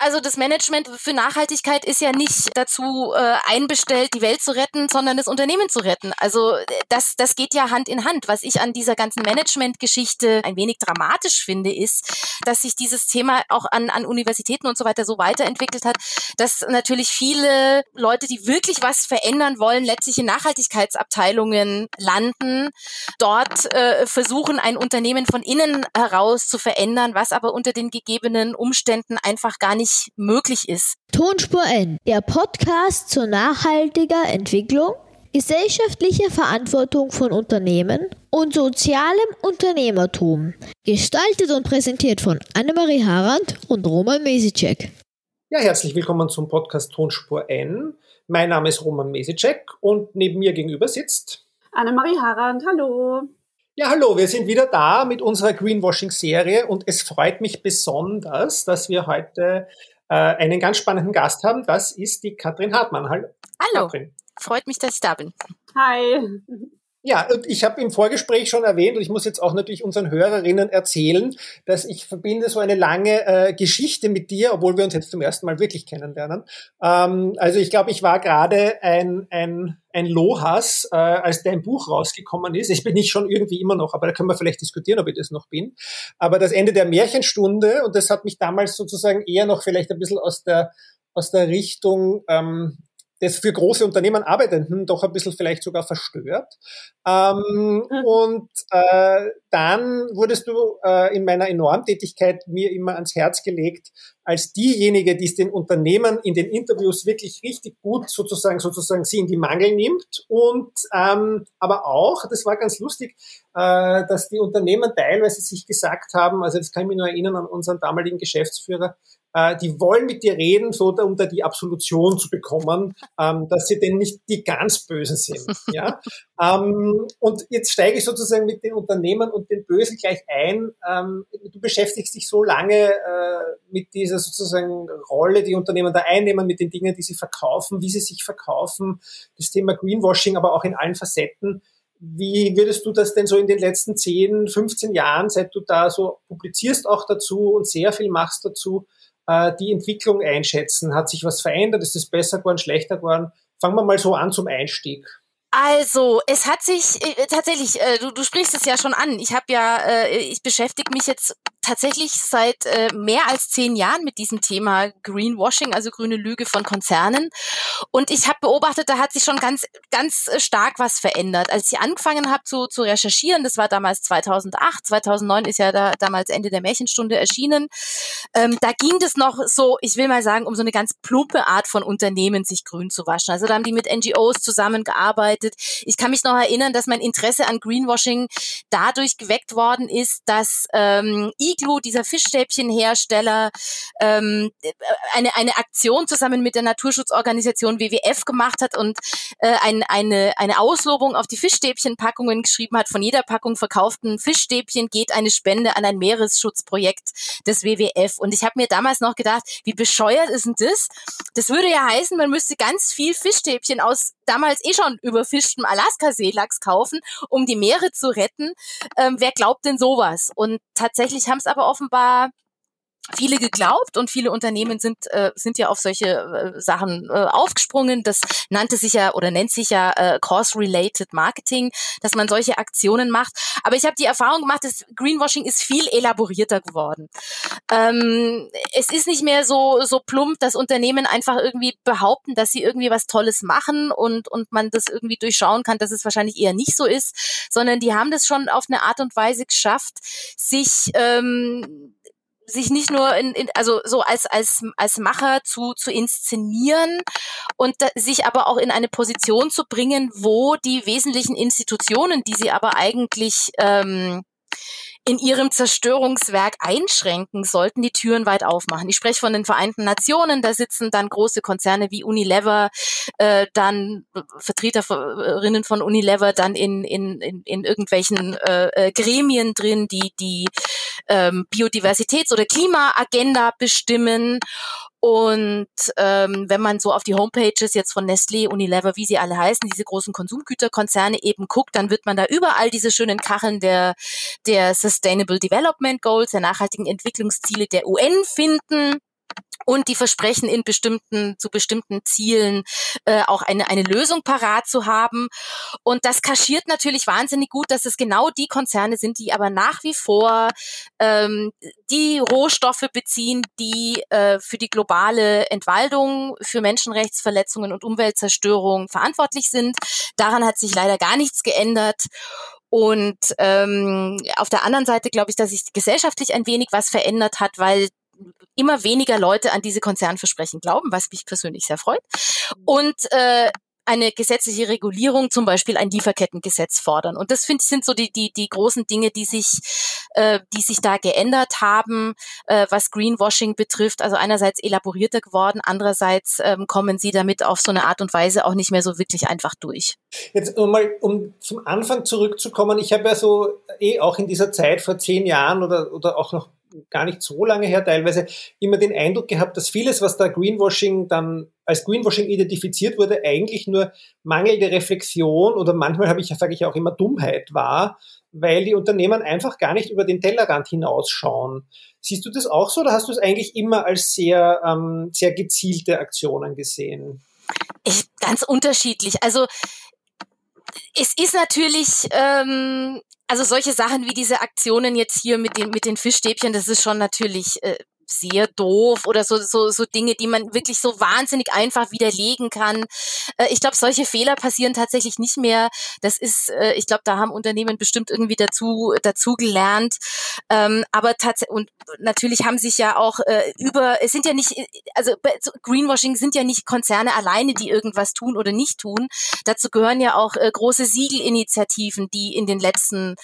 Also das Management für Nachhaltigkeit ist ja nicht dazu äh, einbestellt, die Welt zu retten, sondern das Unternehmen zu retten. Also das, das geht ja Hand in Hand. Was ich an dieser ganzen Management-Geschichte ein wenig dramatisch finde, ist, dass sich dieses Thema auch an, an Universitäten und so weiter so weiterentwickelt hat, dass natürlich viele Leute, die wirklich was verändern wollen, letztlich in Nachhaltigkeitsabteilungen landen, dort äh, versuchen, ein Unternehmen von innen heraus zu verändern, was aber unter den gegebenen Umständen einfach gar nicht nicht möglich ist. Tonspur N, der Podcast zur nachhaltiger Entwicklung, gesellschaftlicher Verantwortung von Unternehmen und sozialem Unternehmertum. Gestaltet und präsentiert von Annemarie Harand und Roman Mesicek. Ja, herzlich willkommen zum Podcast Tonspur N. Mein Name ist Roman Mesicek und neben mir gegenüber sitzt Annemarie Harand. Hallo. Ja, hallo, wir sind wieder da mit unserer Greenwashing-Serie und es freut mich besonders, dass wir heute äh, einen ganz spannenden Gast haben. Das ist die Katrin Hartmann. Hallo. Hallo. Katrin. Freut mich, dass ich da bin. Hi. Ja, ich habe im Vorgespräch schon erwähnt, und ich muss jetzt auch natürlich unseren Hörerinnen erzählen, dass ich verbinde so eine lange äh, Geschichte mit dir, obwohl wir uns jetzt zum ersten Mal wirklich kennenlernen. Ähm, also ich glaube, ich war gerade ein, ein, ein Lohas, äh, als dein Buch rausgekommen ist. Ich bin nicht schon irgendwie immer noch, aber da können wir vielleicht diskutieren, ob ich das noch bin. Aber das Ende der Märchenstunde, und das hat mich damals sozusagen eher noch vielleicht ein bisschen aus der aus der Richtung ähm, des für große Unternehmen Arbeitenden doch ein bisschen vielleicht sogar verstört. Ähm, mhm. Und äh, dann wurdest du äh, in meiner Enormtätigkeit mir immer ans Herz gelegt, als diejenige, die es den Unternehmen in den Interviews wirklich richtig gut sozusagen sozusagen sie in die Mangel nimmt und ähm, aber auch, das war ganz lustig, äh, dass die Unternehmen teilweise sich gesagt haben, also das kann ich mich nur erinnern an unseren damaligen Geschäftsführer, äh, die wollen mit dir reden, so um da die Absolution zu bekommen, ähm, dass sie denn nicht die ganz Bösen sind. Ja? ähm, und jetzt steige ich sozusagen mit den Unternehmen und den Bösen gleich ein. Ähm, du beschäftigst dich so lange äh, mit dieser sozusagen Rolle, die Unternehmen da einnehmen, mit den Dingen, die sie verkaufen, wie sie sich verkaufen, das Thema Greenwashing, aber auch in allen Facetten. Wie würdest du das denn so in den letzten 10, 15 Jahren, seit du da so publizierst auch dazu und sehr viel machst dazu, äh, die Entwicklung einschätzen? Hat sich was verändert? Ist es besser geworden, schlechter geworden? Fangen wir mal so an zum Einstieg. Also, es hat sich äh, tatsächlich, äh, du, du sprichst es ja schon an. Ich habe ja, äh, ich beschäftige mich jetzt tatsächlich seit äh, mehr als zehn Jahren mit diesem Thema Greenwashing, also grüne Lüge von Konzernen. Und ich habe beobachtet, da hat sich schon ganz, ganz stark was verändert. Als ich angefangen habe zu, zu recherchieren, das war damals 2008, 2009 ist ja da, damals Ende der Märchenstunde erschienen, ähm, da ging das noch so, ich will mal sagen, um so eine ganz plumpe Art von Unternehmen, sich grün zu waschen. Also da haben die mit NGOs zusammengearbeitet. Ich kann mich noch erinnern, dass mein Interesse an Greenwashing dadurch geweckt worden ist, dass ähm, Iglu, dieser Fischstäbchenhersteller, ähm, eine, eine Aktion zusammen mit der Naturschutzorganisation WWF gemacht hat und äh, ein, eine, eine Auslobung auf die Fischstäbchenpackungen geschrieben hat. Von jeder Packung verkauften Fischstäbchen geht eine Spende an ein Meeresschutzprojekt des WWF. Und ich habe mir damals noch gedacht, wie bescheuert ist denn das? Das würde ja heißen, man müsste ganz viel Fischstäbchen aus damals eh schon überfischtem Alaska-Seelachs kaufen, um die Meere zu retten. Ähm, wer glaubt denn sowas? Und tatsächlich haben es aber offenbar viele geglaubt und viele Unternehmen sind äh, sind ja auf solche äh, Sachen äh, aufgesprungen. Das nannte sich ja oder nennt sich ja äh, Course-related Marketing, dass man solche Aktionen macht. Aber ich habe die Erfahrung gemacht, dass Greenwashing ist viel elaborierter geworden. Ähm, es ist nicht mehr so so plump, dass Unternehmen einfach irgendwie behaupten, dass sie irgendwie was Tolles machen und und man das irgendwie durchschauen kann, dass es wahrscheinlich eher nicht so ist, sondern die haben das schon auf eine Art und Weise geschafft, sich ähm, sich nicht nur in, in also so als als als Macher zu zu inszenieren und da, sich aber auch in eine Position zu bringen, wo die wesentlichen Institutionen, die sie aber eigentlich ähm, in ihrem Zerstörungswerk einschränken sollten, die Türen weit aufmachen. Ich spreche von den Vereinten Nationen, da sitzen dann große Konzerne wie Unilever, äh, dann Vertreterinnen von Unilever dann in, in, in, in irgendwelchen äh, äh Gremien drin, die die ähm, Biodiversitäts- oder Klimaagenda bestimmen und ähm, wenn man so auf die Homepages jetzt von Nestlé, Unilever, wie sie alle heißen, diese großen Konsumgüterkonzerne eben guckt, dann wird man da überall diese schönen Kacheln der, der Sustainable Development Goals, der nachhaltigen Entwicklungsziele der UN finden. Und die versprechen in bestimmten zu bestimmten Zielen äh, auch eine eine Lösung parat zu haben und das kaschiert natürlich wahnsinnig gut, dass es genau die Konzerne sind, die aber nach wie vor ähm, die Rohstoffe beziehen, die äh, für die globale Entwaldung, für Menschenrechtsverletzungen und Umweltzerstörung verantwortlich sind. Daran hat sich leider gar nichts geändert. Und ähm, auf der anderen Seite glaube ich, dass sich gesellschaftlich ein wenig was verändert hat, weil immer weniger Leute an diese Konzernversprechen glauben, was mich persönlich sehr freut. Und äh, eine gesetzliche Regulierung, zum Beispiel ein Lieferkettengesetz fordern. Und das finde ich sind so die, die, die großen Dinge, die sich, äh, die sich da geändert haben, äh, was Greenwashing betrifft. Also einerseits elaborierter geworden, andererseits ähm, kommen sie damit auf so eine Art und Weise auch nicht mehr so wirklich einfach durch. Jetzt mal, um zum Anfang zurückzukommen, ich habe ja so eh auch in dieser Zeit vor zehn Jahren oder, oder auch noch gar nicht so lange her teilweise immer den Eindruck gehabt, dass vieles, was da Greenwashing dann als Greenwashing identifiziert wurde, eigentlich nur mangelnde Reflexion oder manchmal habe ich, sage ich auch immer Dummheit war, weil die Unternehmen einfach gar nicht über den Tellerrand hinausschauen. Siehst du das auch so oder hast du es eigentlich immer als sehr, ähm, sehr gezielte Aktionen gesehen? Ich, ganz unterschiedlich. Also es ist natürlich ähm, also solche Sachen wie diese Aktionen jetzt hier mit den, mit den Fischstäbchen, das ist schon natürlich äh, sehr doof oder so, so, so Dinge, die man wirklich so wahnsinnig einfach widerlegen kann. Äh, ich glaube, solche Fehler passieren tatsächlich nicht mehr. Das ist, äh, ich glaube, da haben Unternehmen bestimmt irgendwie dazu, dazu gelernt. Ähm, aber tatsächlich, und natürlich haben sich ja auch äh, über, es sind ja nicht, also Greenwashing sind ja nicht Konzerne alleine, die irgendwas tun oder nicht tun. Dazu gehören ja auch äh, große Siegelinitiativen, die in den letzten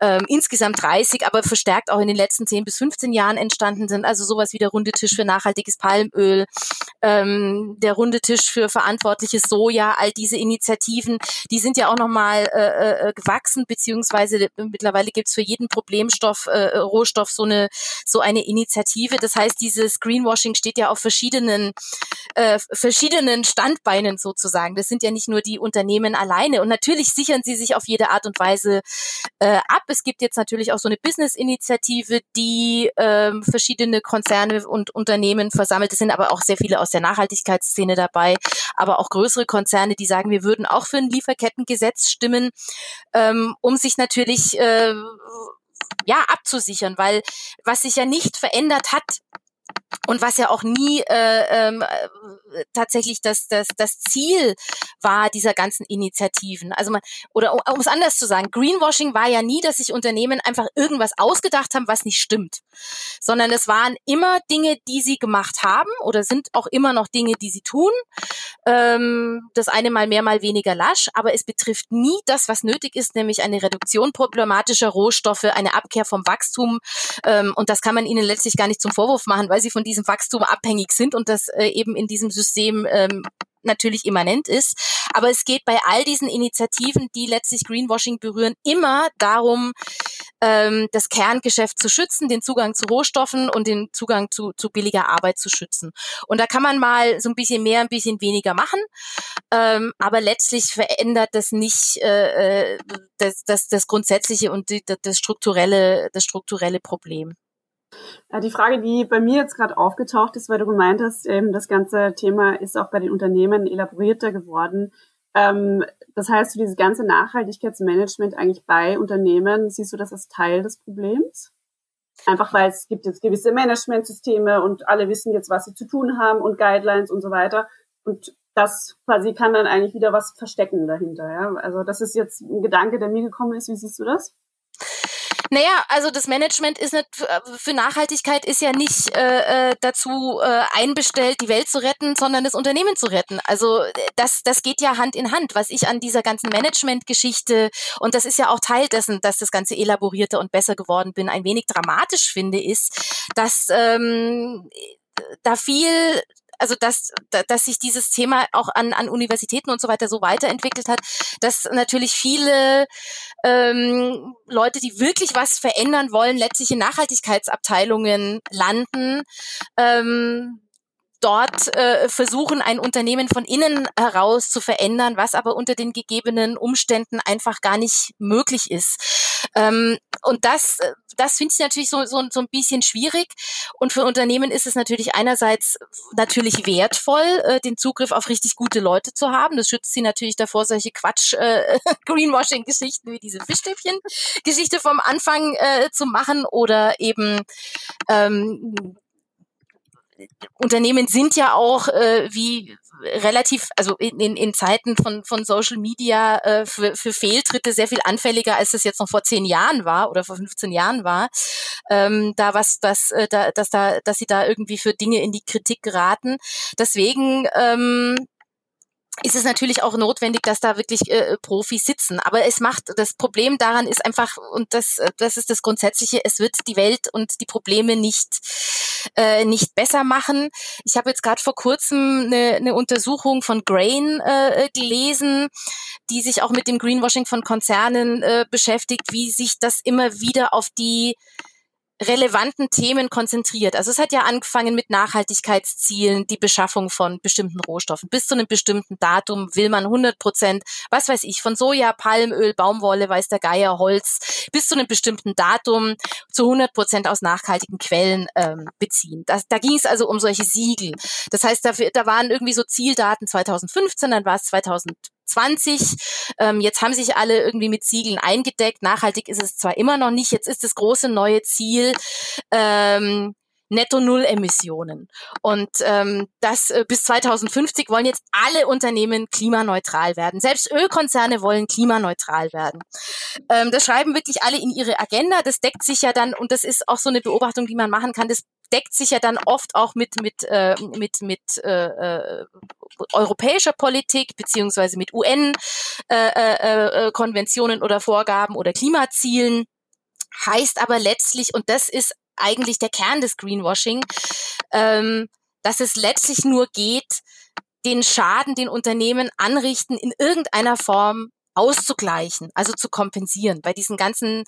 ähm, insgesamt 30, aber verstärkt auch in den letzten 10 bis 15 Jahren entstanden sind. Also sowas wie der runde Tisch für nachhaltiges Palmöl, ähm, der runde Tisch für verantwortliches Soja, all diese Initiativen, die sind ja auch nochmal äh, äh, gewachsen, beziehungsweise mittlerweile gibt's für jeden Problemstoff, äh, Rohstoff so eine, so eine Initiative. Das heißt, dieses Greenwashing steht ja auf verschiedenen, äh, verschiedenen Standbeinen sozusagen. Das sind ja nicht nur die Unternehmen alleine. Und natürlich sichern sie sich auf jede Art und Weise äh, ab. Es gibt jetzt natürlich auch so eine Business-Initiative, die ähm, verschiedene Konzerne und Unternehmen versammelt. Es sind aber auch sehr viele aus der Nachhaltigkeitsszene dabei, aber auch größere Konzerne, die sagen, wir würden auch für ein Lieferkettengesetz stimmen, ähm, um sich natürlich äh, ja abzusichern, weil was sich ja nicht verändert hat und was ja auch nie äh, ähm, äh, tatsächlich das, das, das Ziel war dieser ganzen Initiativen. Also man, oder um, um es anders zu sagen, Greenwashing war ja nie, dass sich Unternehmen einfach irgendwas ausgedacht haben, was nicht stimmt, sondern es waren immer Dinge, die sie gemacht haben oder sind auch immer noch Dinge, die sie tun. Ähm, das eine mal mehr, mal weniger lasch, aber es betrifft nie das, was nötig ist, nämlich eine Reduktion problematischer Rohstoffe, eine Abkehr vom Wachstum. Ähm, und das kann man ihnen letztlich gar nicht zum Vorwurf machen, weil sie von diesem Wachstum abhängig sind und das äh, eben in diesem System ähm, natürlich immanent ist. Aber es geht bei all diesen Initiativen, die letztlich Greenwashing berühren, immer darum, ähm, das Kerngeschäft zu schützen, den Zugang zu Rohstoffen und den Zugang zu, zu billiger Arbeit zu schützen. Und da kann man mal so ein bisschen mehr, ein bisschen weniger machen, ähm, aber letztlich verändert das nicht äh, äh das, das, das grundsätzliche und die, das strukturelle, das strukturelle Problem. Ja, die Frage, die bei mir jetzt gerade aufgetaucht ist, weil du gemeint hast, eben das ganze Thema ist auch bei den Unternehmen elaborierter geworden. Ähm, das heißt, du dieses ganze Nachhaltigkeitsmanagement eigentlich bei Unternehmen, siehst du das als Teil des Problems? Einfach weil es gibt jetzt gewisse Managementsysteme und alle wissen jetzt, was sie zu tun haben und Guidelines und so weiter. Und das quasi kann dann eigentlich wieder was verstecken dahinter. Ja? Also das ist jetzt ein Gedanke, der mir gekommen ist. Wie siehst du das? Naja, also das Management ist nicht, äh, für Nachhaltigkeit ist ja nicht äh, äh, dazu äh, einbestellt, die Welt zu retten, sondern das Unternehmen zu retten. Also äh, das, das geht ja Hand in Hand. Was ich an dieser ganzen Management-Geschichte, und das ist ja auch Teil dessen, dass das Ganze elaborierter und besser geworden bin, ein wenig dramatisch finde, ist, dass ähm, da viel also dass, dass sich dieses Thema auch an, an Universitäten und so weiter so weiterentwickelt hat, dass natürlich viele ähm, Leute, die wirklich was verändern wollen, letztlich in Nachhaltigkeitsabteilungen landen. Ähm, dort äh, versuchen, ein Unternehmen von innen heraus zu verändern, was aber unter den gegebenen Umständen einfach gar nicht möglich ist. Ähm, und das, das finde ich natürlich so, so, so ein bisschen schwierig. Und für Unternehmen ist es natürlich einerseits natürlich wertvoll, äh, den Zugriff auf richtig gute Leute zu haben. Das schützt sie natürlich davor, solche Quatsch äh, Greenwashing-Geschichten wie diese Fischstäbchen-Geschichte vom Anfang äh, zu machen oder eben ähm, Unternehmen sind ja auch äh, wie relativ, also in, in, in Zeiten von, von Social Media äh, für, für Fehltritte sehr viel anfälliger, als es jetzt noch vor zehn Jahren war oder vor 15 Jahren war. Ähm, da was, das, äh, da, dass da, dass sie da irgendwie für Dinge in die Kritik geraten. Deswegen ähm, ist es natürlich auch notwendig, dass da wirklich äh, Profis sitzen. Aber es macht, das Problem daran ist einfach, und das, das ist das Grundsätzliche, es wird die Welt und die Probleme nicht, äh, nicht besser machen. Ich habe jetzt gerade vor kurzem eine, eine Untersuchung von Grain äh, gelesen, die sich auch mit dem Greenwashing von Konzernen äh, beschäftigt, wie sich das immer wieder auf die relevanten Themen konzentriert. Also es hat ja angefangen mit Nachhaltigkeitszielen, die Beschaffung von bestimmten Rohstoffen. Bis zu einem bestimmten Datum will man 100 Prozent, was weiß ich, von Soja, Palmöl, Baumwolle, weiß der Geier, Holz, bis zu einem bestimmten Datum zu 100 Prozent aus nachhaltigen Quellen ähm, beziehen. Das, da ging es also um solche Siegel. Das heißt, da, da waren irgendwie so Zieldaten 2015, dann war es 2000 20. Ähm, jetzt haben sich alle irgendwie mit Siegeln eingedeckt. Nachhaltig ist es zwar immer noch nicht. Jetzt ist das große neue Ziel. Ähm, Netto Null Emissionen. Und ähm, das äh, bis 2050 wollen jetzt alle Unternehmen klimaneutral werden. Selbst Ölkonzerne wollen klimaneutral werden. Ähm, das schreiben wirklich alle in ihre Agenda. Das deckt sich ja dann, und das ist auch so eine Beobachtung, die man machen kann, das deckt sich ja dann oft auch mit mit äh, mit mit äh, äh, europäischer Politik beziehungsweise mit UN äh, äh, äh, Konventionen oder Vorgaben oder Klimazielen. Heißt aber letztlich und das ist eigentlich der Kern des Greenwashing, ähm, dass es letztlich nur geht, den Schaden, den Unternehmen anrichten, in irgendeiner Form auszugleichen, also zu kompensieren. Bei diesen ganzen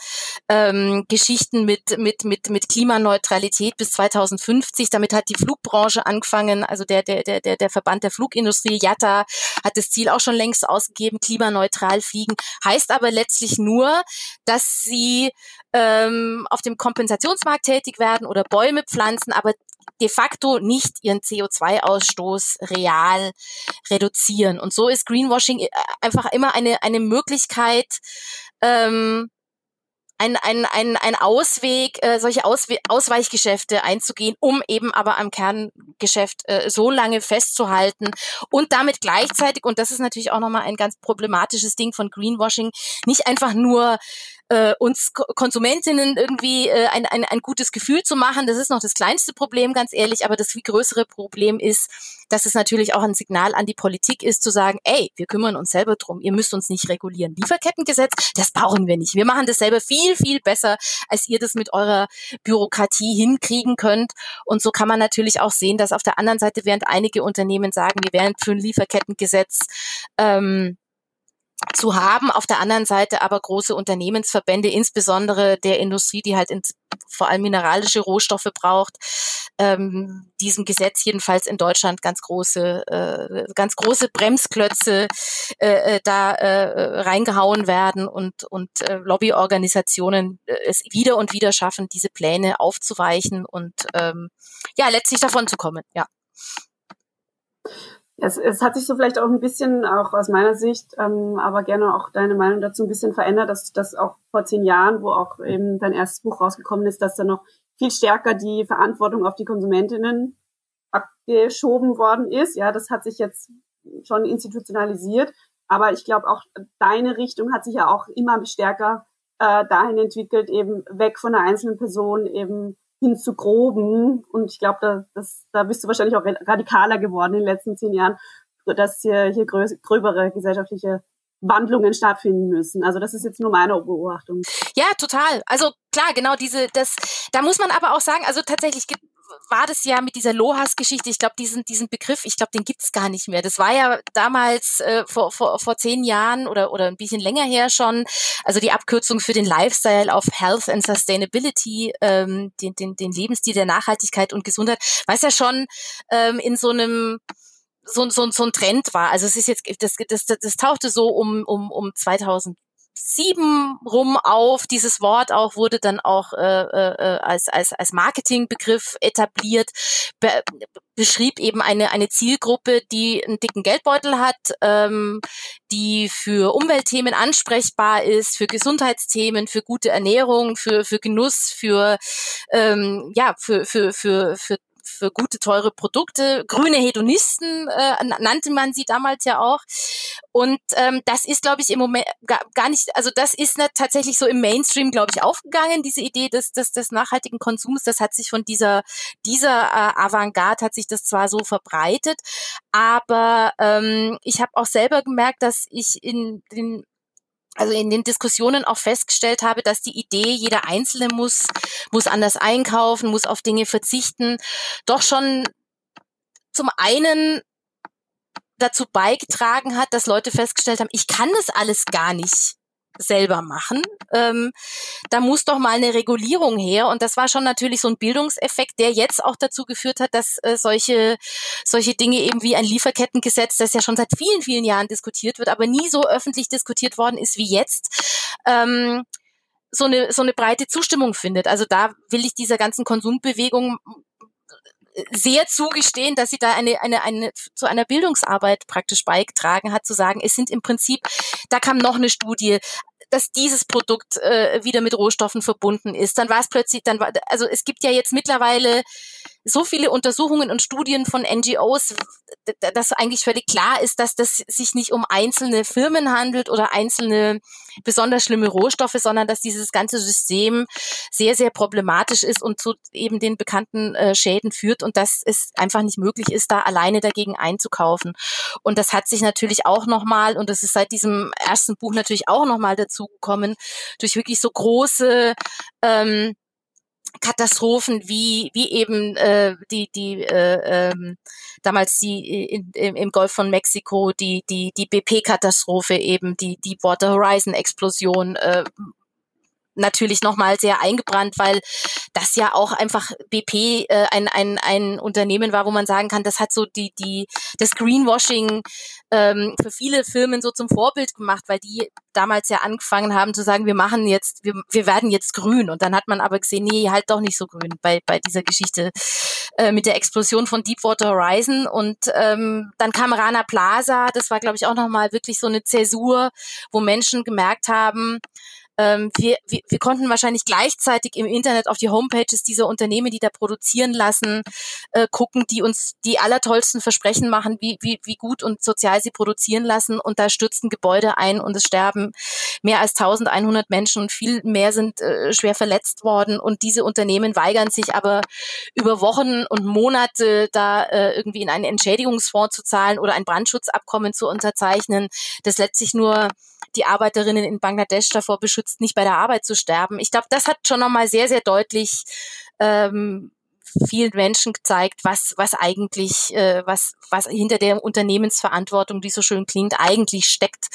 ähm, Geschichten mit, mit, mit, mit Klimaneutralität bis 2050, damit hat die Flugbranche angefangen, also der, der, der, der, Verband der Flugindustrie, JATA, hat das Ziel auch schon längst ausgegeben, klimaneutral fliegen, heißt aber letztlich nur, dass sie ähm, auf dem Kompensationsmarkt tätig werden oder Bäume pflanzen, aber de facto nicht ihren CO2-Ausstoß real reduzieren. Und so ist Greenwashing äh, einfach immer eine, eine Möglichkeit, ähm, ein, ein, ein, ein Ausweg, äh, solche Auswe Ausweichgeschäfte einzugehen, um eben aber am Kerngeschäft äh, so lange festzuhalten und damit gleichzeitig, und das ist natürlich auch nochmal ein ganz problematisches Ding von Greenwashing, nicht einfach nur äh, uns Konsumentinnen irgendwie äh, ein, ein, ein gutes Gefühl zu machen. Das ist noch das kleinste Problem, ganz ehrlich, aber das viel größere Problem ist, dass es natürlich auch ein Signal an die Politik ist, zu sagen, ey, wir kümmern uns selber drum, ihr müsst uns nicht regulieren. Lieferkettengesetz, das brauchen wir nicht. Wir machen das selber viel, viel besser, als ihr das mit eurer Bürokratie hinkriegen könnt. Und so kann man natürlich auch sehen, dass auf der anderen Seite, während einige Unternehmen sagen, wir wären für ein Lieferkettengesetz, ähm, zu haben. Auf der anderen Seite aber große Unternehmensverbände, insbesondere der Industrie, die halt ins, vor allem mineralische Rohstoffe braucht, ähm, diesem Gesetz jedenfalls in Deutschland ganz große, äh, ganz große Bremsklötze äh, äh da äh, reingehauen werden und, und äh, Lobbyorganisationen äh, es wieder und wieder schaffen, diese Pläne aufzuweichen und ähm, ja, letztlich davon zu kommen, ja. Es, es hat sich so vielleicht auch ein bisschen, auch aus meiner Sicht, ähm, aber gerne auch deine Meinung dazu ein bisschen verändert, dass das auch vor zehn Jahren, wo auch eben dein erstes Buch rausgekommen ist, dass da noch viel stärker die Verantwortung auf die Konsumentinnen abgeschoben worden ist. Ja, das hat sich jetzt schon institutionalisiert, aber ich glaube auch deine Richtung hat sich ja auch immer stärker äh, dahin entwickelt, eben weg von der einzelnen Person, eben hin zu groben. Und ich glaube, da, das, da bist du wahrscheinlich auch radikaler geworden in den letzten zehn Jahren, dass hier, hier grö gröbere gesellschaftliche Wandlungen stattfinden müssen. Also das ist jetzt nur meine Beobachtung. Ja, total. Also klar, genau diese, das, da muss man aber auch sagen, also tatsächlich war das ja mit dieser Lohas-Geschichte, ich glaube, diesen, diesen Begriff, ich glaube, den gibt's gar nicht mehr. Das war ja damals äh, vor, vor, vor zehn Jahren oder, oder ein bisschen länger her schon, also die Abkürzung für den Lifestyle auf Health and Sustainability, ähm, den, den, den Lebensstil der Nachhaltigkeit und Gesundheit, was ja schon ähm, in so einem so, so, so ein Trend war. Also es ist jetzt, das, das, das tauchte so um, um, um 2000 sieben rum auf. Dieses Wort auch wurde dann auch äh, äh, als, als, als Marketingbegriff etabliert, be beschrieb eben eine, eine Zielgruppe, die einen dicken Geldbeutel hat, ähm, die für Umweltthemen ansprechbar ist, für Gesundheitsthemen, für gute Ernährung, für, für Genuss, für, ähm, ja, für, für, für, für für gute, teure Produkte. Grüne Hedonisten äh, nannte man sie damals ja auch. Und ähm, das ist, glaube ich, im Moment gar, nicht, also das ist ne, tatsächlich so im Mainstream, glaube ich, aufgegangen, diese Idee des, des, des nachhaltigen Konsums. Das hat sich von dieser, dieser äh, Avantgarde hat sich das zwar so verbreitet, aber ähm, ich habe auch selber gemerkt, dass ich in den also in den Diskussionen auch festgestellt habe, dass die Idee, jeder Einzelne muss, muss anders einkaufen, muss auf Dinge verzichten, doch schon zum einen dazu beigetragen hat, dass Leute festgestellt haben, ich kann das alles gar nicht selber machen. Ähm, da muss doch mal eine Regulierung her. Und das war schon natürlich so ein Bildungseffekt, der jetzt auch dazu geführt hat, dass äh, solche, solche Dinge eben wie ein Lieferkettengesetz, das ja schon seit vielen, vielen Jahren diskutiert wird, aber nie so öffentlich diskutiert worden ist wie jetzt. Ähm, so eine, so eine breite Zustimmung findet. Also da will ich dieser ganzen Konsumbewegung sehr zugestehen, dass sie da eine, eine, eine, zu einer Bildungsarbeit praktisch beigetragen hat, zu sagen, es sind im Prinzip, da kam noch eine Studie, dass dieses Produkt äh, wieder mit Rohstoffen verbunden ist. Dann war es plötzlich, dann war, also es gibt ja jetzt mittlerweile so viele Untersuchungen und Studien von NGOs, dass eigentlich völlig klar ist, dass das sich nicht um einzelne Firmen handelt oder einzelne besonders schlimme Rohstoffe, sondern dass dieses ganze System sehr, sehr problematisch ist und zu eben den bekannten äh, Schäden führt und dass es einfach nicht möglich ist, da alleine dagegen einzukaufen. Und das hat sich natürlich auch nochmal, und das ist seit diesem ersten Buch natürlich auch nochmal dazu gekommen, durch wirklich so große ähm, Katastrophen wie wie eben äh, die die äh, ähm, damals die in, im, im Golf von Mexiko die die die BP Katastrophe eben die die Water Horizon Explosion äh, natürlich nochmal sehr eingebrannt, weil das ja auch einfach BP äh, ein, ein, ein Unternehmen war, wo man sagen kann, das hat so die, die, das Greenwashing ähm, für viele Firmen so zum Vorbild gemacht, weil die damals ja angefangen haben zu sagen, wir machen jetzt, wir, wir werden jetzt grün. Und dann hat man aber gesehen, nee, halt doch nicht so grün bei, bei dieser Geschichte äh, mit der Explosion von Deepwater Horizon. Und ähm, dann kam Rana Plaza, das war, glaube ich, auch nochmal wirklich so eine Zäsur, wo Menschen gemerkt haben, ähm, wir, wir, wir konnten wahrscheinlich gleichzeitig im Internet auf die Homepages dieser Unternehmen, die da produzieren lassen, äh, gucken, die uns die allertollsten Versprechen machen, wie, wie, wie gut und sozial sie produzieren lassen. Und da stürzen Gebäude ein und es sterben mehr als 1100 Menschen und viel mehr sind äh, schwer verletzt worden. Und diese Unternehmen weigern sich aber über Wochen und Monate da äh, irgendwie in einen Entschädigungsfonds zu zahlen oder ein Brandschutzabkommen zu unterzeichnen, das letztlich nur die Arbeiterinnen in Bangladesch davor beschützt, nicht bei der Arbeit zu sterben. Ich glaube, das hat schon nochmal sehr, sehr deutlich ähm, vielen Menschen gezeigt, was, was eigentlich, äh, was, was hinter der Unternehmensverantwortung, die so schön klingt, eigentlich steckt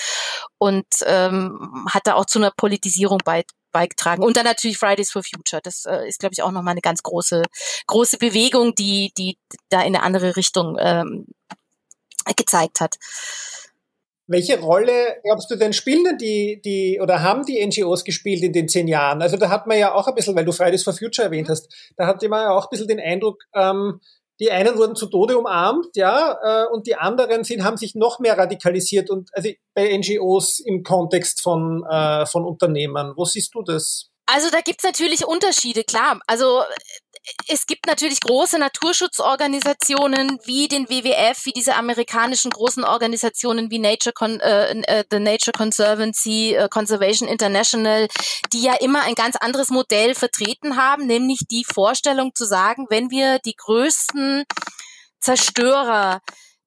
und ähm, hat da auch zu einer Politisierung bei, beigetragen. Und dann natürlich Fridays for Future. Das äh, ist, glaube ich, auch nochmal eine ganz große, große Bewegung, die, die da in eine andere Richtung ähm, gezeigt hat. Welche Rolle, glaubst du denn, spielen denn die, die, oder haben die NGOs gespielt in den zehn Jahren? Also da hat man ja auch ein bisschen, weil du Fridays for Future erwähnt hast, da hatte man ja auch ein bisschen den Eindruck, ähm, die einen wurden zu Tode umarmt, ja, äh, und die anderen sind, haben sich noch mehr radikalisiert und also bei NGOs im Kontext von, äh, von Unternehmen. Wo siehst du das? Also da gibt's natürlich Unterschiede, klar. Also es gibt natürlich große Naturschutzorganisationen wie den WWF, wie diese amerikanischen großen Organisationen wie Nature Con äh, äh, the Nature Conservancy, äh, Conservation International, die ja immer ein ganz anderes Modell vertreten haben, nämlich die Vorstellung zu sagen, wenn wir die größten Zerstörer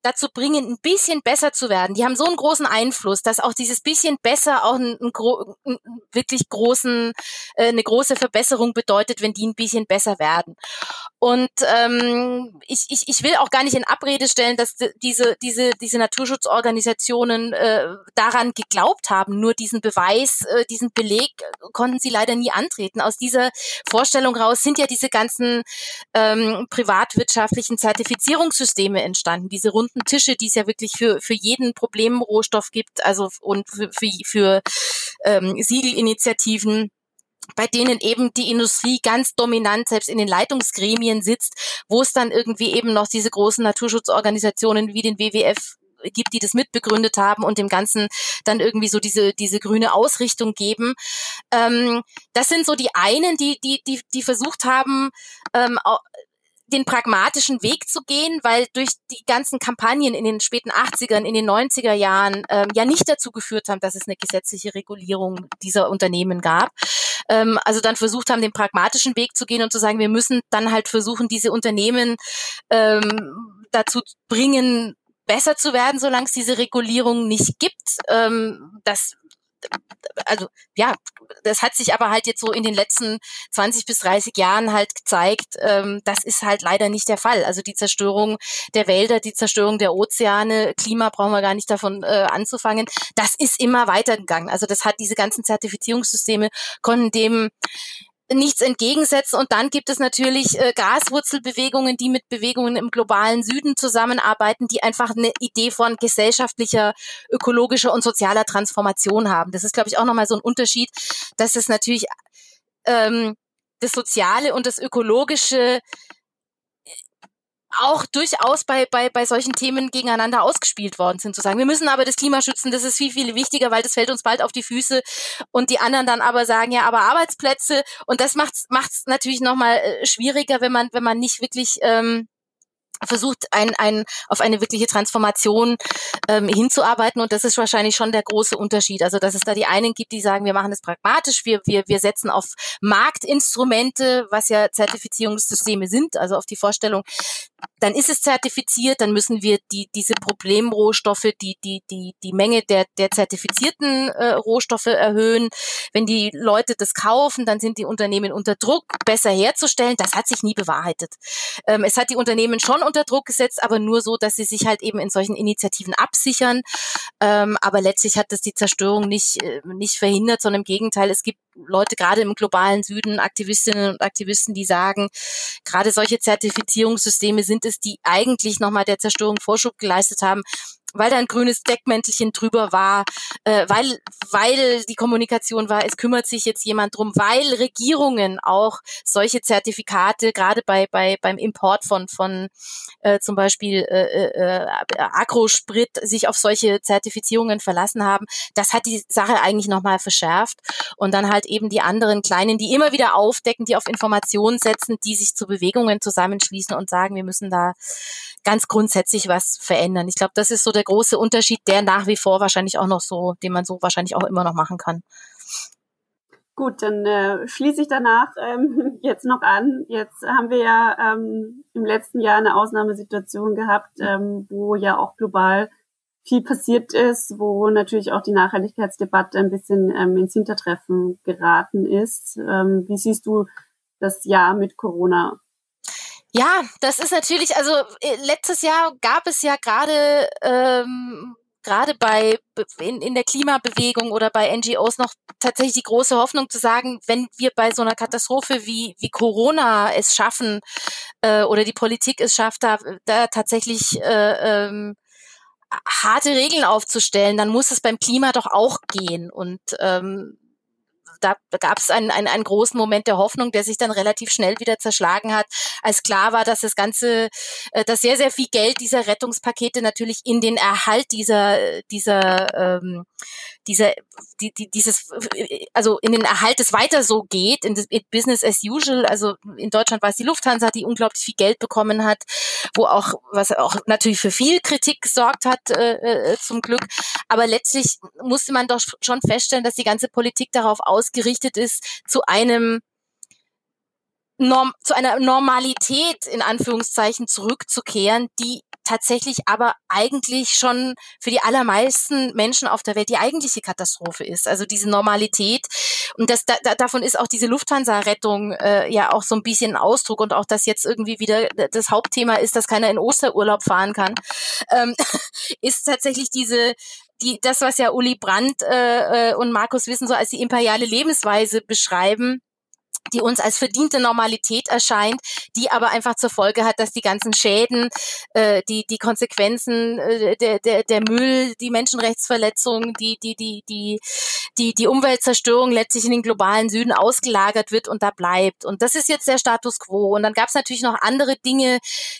dazu bringen, ein bisschen besser zu werden. Die haben so einen großen Einfluss, dass auch dieses bisschen besser auch einen, einen, einen wirklich großen, äh, eine große Verbesserung bedeutet, wenn die ein bisschen besser werden. Und ähm, ich, ich, ich will auch gar nicht in Abrede stellen, dass diese, diese, diese Naturschutzorganisationen äh, daran geglaubt haben. Nur diesen Beweis, äh, diesen Beleg konnten sie leider nie antreten. Aus dieser Vorstellung raus sind ja diese ganzen ähm, privatwirtschaftlichen Zertifizierungssysteme entstanden. Diese runden Tische, die es ja wirklich für, für jeden Problemrohstoff gibt, also und für, für, für ähm, Siegelinitiativen bei denen eben die Industrie ganz dominant selbst in den Leitungsgremien sitzt, wo es dann irgendwie eben noch diese großen Naturschutzorganisationen wie den WWF gibt, die das mitbegründet haben und dem Ganzen dann irgendwie so diese, diese grüne Ausrichtung geben. Ähm, das sind so die einen, die, die, die, die versucht haben, ähm, den pragmatischen Weg zu gehen, weil durch die ganzen Kampagnen in den späten 80ern, in den 90er Jahren ähm, ja nicht dazu geführt haben, dass es eine gesetzliche Regulierung dieser Unternehmen gab. Ähm, also dann versucht haben, den pragmatischen Weg zu gehen und zu sagen, wir müssen dann halt versuchen, diese Unternehmen ähm, dazu bringen, besser zu werden, solange es diese Regulierung nicht gibt. Ähm, das also ja, das hat sich aber halt jetzt so in den letzten 20 bis 30 Jahren halt gezeigt, ähm, das ist halt leider nicht der Fall. Also die Zerstörung der Wälder, die Zerstörung der Ozeane, Klima brauchen wir gar nicht davon äh, anzufangen, das ist immer weitergegangen. Also das hat diese ganzen Zertifizierungssysteme konnten dem nichts entgegensetzen. Und dann gibt es natürlich äh, Graswurzelbewegungen, die mit Bewegungen im globalen Süden zusammenarbeiten, die einfach eine Idee von gesellschaftlicher, ökologischer und sozialer Transformation haben. Das ist, glaube ich, auch nochmal so ein Unterschied, dass es natürlich ähm, das Soziale und das Ökologische auch durchaus bei, bei, bei solchen Themen gegeneinander ausgespielt worden sind, zu sagen, wir müssen aber das Klima schützen, das ist viel, viel wichtiger, weil das fällt uns bald auf die Füße. Und die anderen dann aber sagen, ja, aber Arbeitsplätze. Und das macht es natürlich nochmal äh, schwieriger, wenn man, wenn man nicht wirklich ähm, versucht, ein, ein, auf eine wirkliche Transformation ähm, hinzuarbeiten. Und das ist wahrscheinlich schon der große Unterschied. Also, dass es da die einen gibt, die sagen, wir machen das pragmatisch, wir, wir, wir setzen auf Marktinstrumente, was ja Zertifizierungssysteme sind, also auf die Vorstellung, dann ist es zertifiziert, dann müssen wir die, diese Problemrohstoffe, die, die, die, die Menge der, der zertifizierten äh, Rohstoffe erhöhen. Wenn die Leute das kaufen, dann sind die Unternehmen unter Druck, besser herzustellen. Das hat sich nie bewahrheitet. Ähm, es hat die Unternehmen schon unter Druck gesetzt, aber nur so, dass sie sich halt eben in solchen Initiativen absichern. Ähm, aber letztlich hat das die Zerstörung nicht, äh, nicht verhindert, sondern im Gegenteil, es gibt Leute gerade im globalen Süden, Aktivistinnen und Aktivisten, die sagen, gerade solche Zertifizierungssysteme sind es, die eigentlich nochmal der Zerstörung Vorschub geleistet haben weil da ein grünes Deckmäntelchen drüber war, äh, weil, weil die Kommunikation war, es kümmert sich jetzt jemand drum, weil Regierungen auch solche Zertifikate, gerade bei, bei, beim Import von, von äh, zum Beispiel äh, äh, Agrosprit, sich auf solche Zertifizierungen verlassen haben. Das hat die Sache eigentlich nochmal verschärft. Und dann halt eben die anderen Kleinen, die immer wieder aufdecken, die auf Informationen setzen, die sich zu Bewegungen zusammenschließen und sagen, wir müssen da ganz grundsätzlich was verändern. Ich glaube, das ist so der große Unterschied, der nach wie vor wahrscheinlich auch noch so, den man so wahrscheinlich auch immer noch machen kann. Gut, dann äh, schließe ich danach ähm, jetzt noch an. Jetzt haben wir ja ähm, im letzten Jahr eine Ausnahmesituation gehabt, ähm, wo ja auch global viel passiert ist, wo natürlich auch die Nachhaltigkeitsdebatte ein bisschen ähm, ins Hintertreffen geraten ist. Ähm, wie siehst du das Jahr mit Corona? Ja, das ist natürlich, also äh, letztes Jahr gab es ja gerade ähm, gerade bei in, in der Klimabewegung oder bei NGOs noch tatsächlich die große Hoffnung zu sagen, wenn wir bei so einer Katastrophe wie wie Corona es schaffen äh, oder die Politik es schafft, da, da tatsächlich äh, ähm, harte Regeln aufzustellen, dann muss es beim Klima doch auch gehen. Und ähm, da, gab es einen, einen, einen großen Moment der Hoffnung, der sich dann relativ schnell wieder zerschlagen hat, als klar war, dass das Ganze, äh, dass sehr, sehr viel Geld dieser Rettungspakete natürlich in den Erhalt dieser, dieser, ähm, dieser, die, die, dieses, also in den Erhalt des weiter so geht, in das in Business as usual. Also in Deutschland war es die Lufthansa, die unglaublich viel Geld bekommen hat, wo auch, was auch natürlich für viel Kritik gesorgt hat, äh, äh zum Glück. Aber letztlich musste man doch schon feststellen, dass die ganze Politik darauf ausgerichtet ist, zu einem Norm zu einer Normalität in Anführungszeichen zurückzukehren, die tatsächlich aber eigentlich schon für die allermeisten Menschen auf der Welt die eigentliche Katastrophe ist. Also diese Normalität und das, da, davon ist auch diese Lufthansa-Rettung äh, ja auch so ein bisschen Ausdruck und auch, dass jetzt irgendwie wieder das Hauptthema ist, dass keiner in Osterurlaub fahren kann, ähm, ist tatsächlich diese die, das, was ja Uli Brandt äh, äh und Markus Wissen so als die imperiale Lebensweise beschreiben, die uns als verdiente Normalität erscheint, die aber einfach zur Folge hat, dass die ganzen Schäden, äh, die die Konsequenzen, äh, der, der der Müll, die Menschenrechtsverletzungen, die die die die die die Umweltzerstörung letztlich in den globalen Süden ausgelagert wird und da bleibt. Und das ist jetzt der Status quo. Und dann gab es natürlich noch andere Dinge,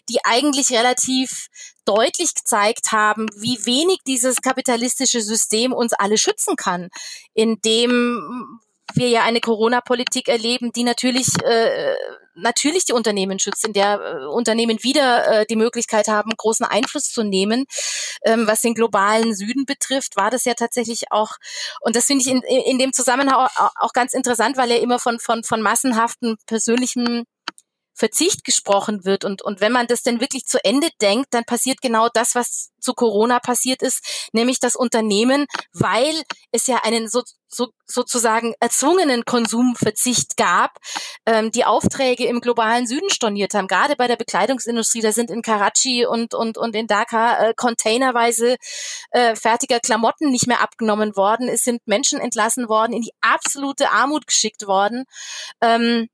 die eigentlich relativ deutlich gezeigt haben, wie wenig dieses kapitalistische System uns alle schützen kann, indem wir ja eine Corona-Politik erleben, die natürlich äh, natürlich die Unternehmen schützt, in der äh, Unternehmen wieder äh, die Möglichkeit haben, großen Einfluss zu nehmen. Ähm, was den globalen Süden betrifft, war das ja tatsächlich auch, und das finde ich in, in dem Zusammenhang auch, ganz interessant, weil er immer von, von, von massenhaften persönlichen Verzicht gesprochen wird. Und, und wenn man das denn wirklich zu Ende denkt, dann passiert genau das, was zu Corona passiert ist, nämlich das Unternehmen, weil es ja einen so, so, sozusagen erzwungenen Konsumverzicht gab, ähm, die Aufträge im globalen Süden storniert haben. Gerade bei der Bekleidungsindustrie, da sind in Karachi und, und, und in Dhaka äh, containerweise äh, fertiger Klamotten nicht mehr abgenommen worden. Es sind Menschen entlassen worden, in die absolute Armut geschickt worden. Ähm,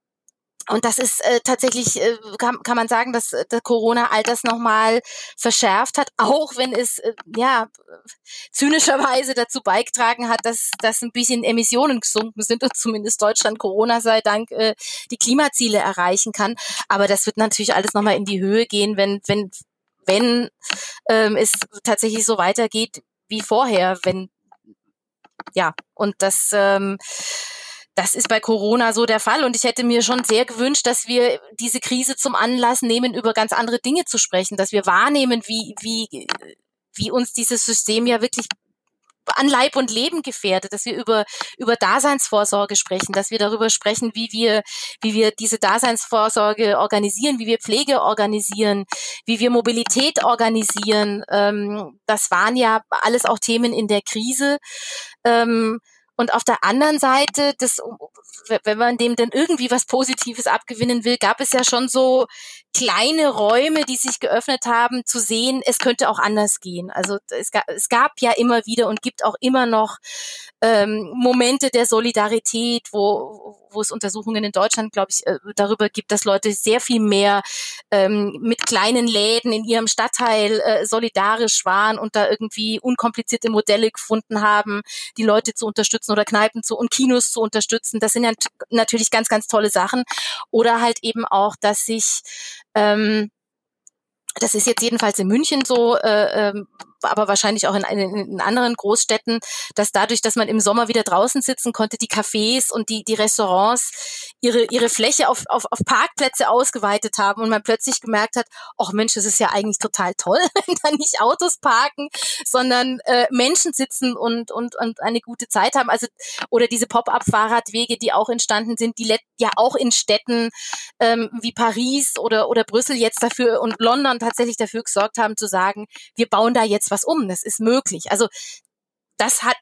und das ist äh, tatsächlich, äh, kann, kann man sagen, dass äh, Corona all das nochmal verschärft hat, auch wenn es äh, ja zynischerweise dazu beigetragen hat, dass, dass ein bisschen Emissionen gesunken sind und zumindest Deutschland Corona sei Dank äh, die Klimaziele erreichen kann. Aber das wird natürlich alles nochmal in die Höhe gehen, wenn, wenn, wenn ähm, es tatsächlich so weitergeht wie vorher, wenn ja, und das ähm, das ist bei Corona so der Fall. Und ich hätte mir schon sehr gewünscht, dass wir diese Krise zum Anlass nehmen, über ganz andere Dinge zu sprechen, dass wir wahrnehmen, wie, wie, wie uns dieses System ja wirklich an Leib und Leben gefährdet, dass wir über, über Daseinsvorsorge sprechen, dass wir darüber sprechen, wie wir, wie wir diese Daseinsvorsorge organisieren, wie wir Pflege organisieren, wie wir Mobilität organisieren. Ähm, das waren ja alles auch Themen in der Krise. Ähm, und auf der anderen Seite, das, wenn man dem denn irgendwie was Positives abgewinnen will, gab es ja schon so kleine Räume, die sich geöffnet haben, zu sehen, es könnte auch anders gehen. Also es gab, es gab ja immer wieder und gibt auch immer noch ähm, Momente der Solidarität, wo, wo es Untersuchungen in Deutschland, glaube ich, äh, darüber gibt, dass Leute sehr viel mehr ähm, mit kleinen Läden in ihrem Stadtteil äh, solidarisch waren und da irgendwie unkomplizierte Modelle gefunden haben, die Leute zu unterstützen oder Kneipen zu und Kinos zu unterstützen. Das sind ja natürlich ganz, ganz tolle Sachen. Oder halt eben auch, dass sich ähm, das ist jetzt jedenfalls in München so, äh, ähm, aber wahrscheinlich auch in, in, in, anderen Großstädten, dass dadurch, dass man im Sommer wieder draußen sitzen konnte, die Cafés und die, die Restaurants ihre, ihre Fläche auf, auf, auf Parkplätze ausgeweitet haben und man plötzlich gemerkt hat, ach Mensch, das ist ja eigentlich total toll, wenn da nicht Autos parken, sondern äh, Menschen sitzen und, und, und eine gute Zeit haben. Also, oder diese Pop-up-Fahrradwege, die auch entstanden sind, die ja auch in Städten ähm, wie Paris oder, oder Brüssel jetzt dafür und London tatsächlich dafür gesorgt haben, zu sagen, wir bauen da jetzt was um. Das ist möglich. Also das hat,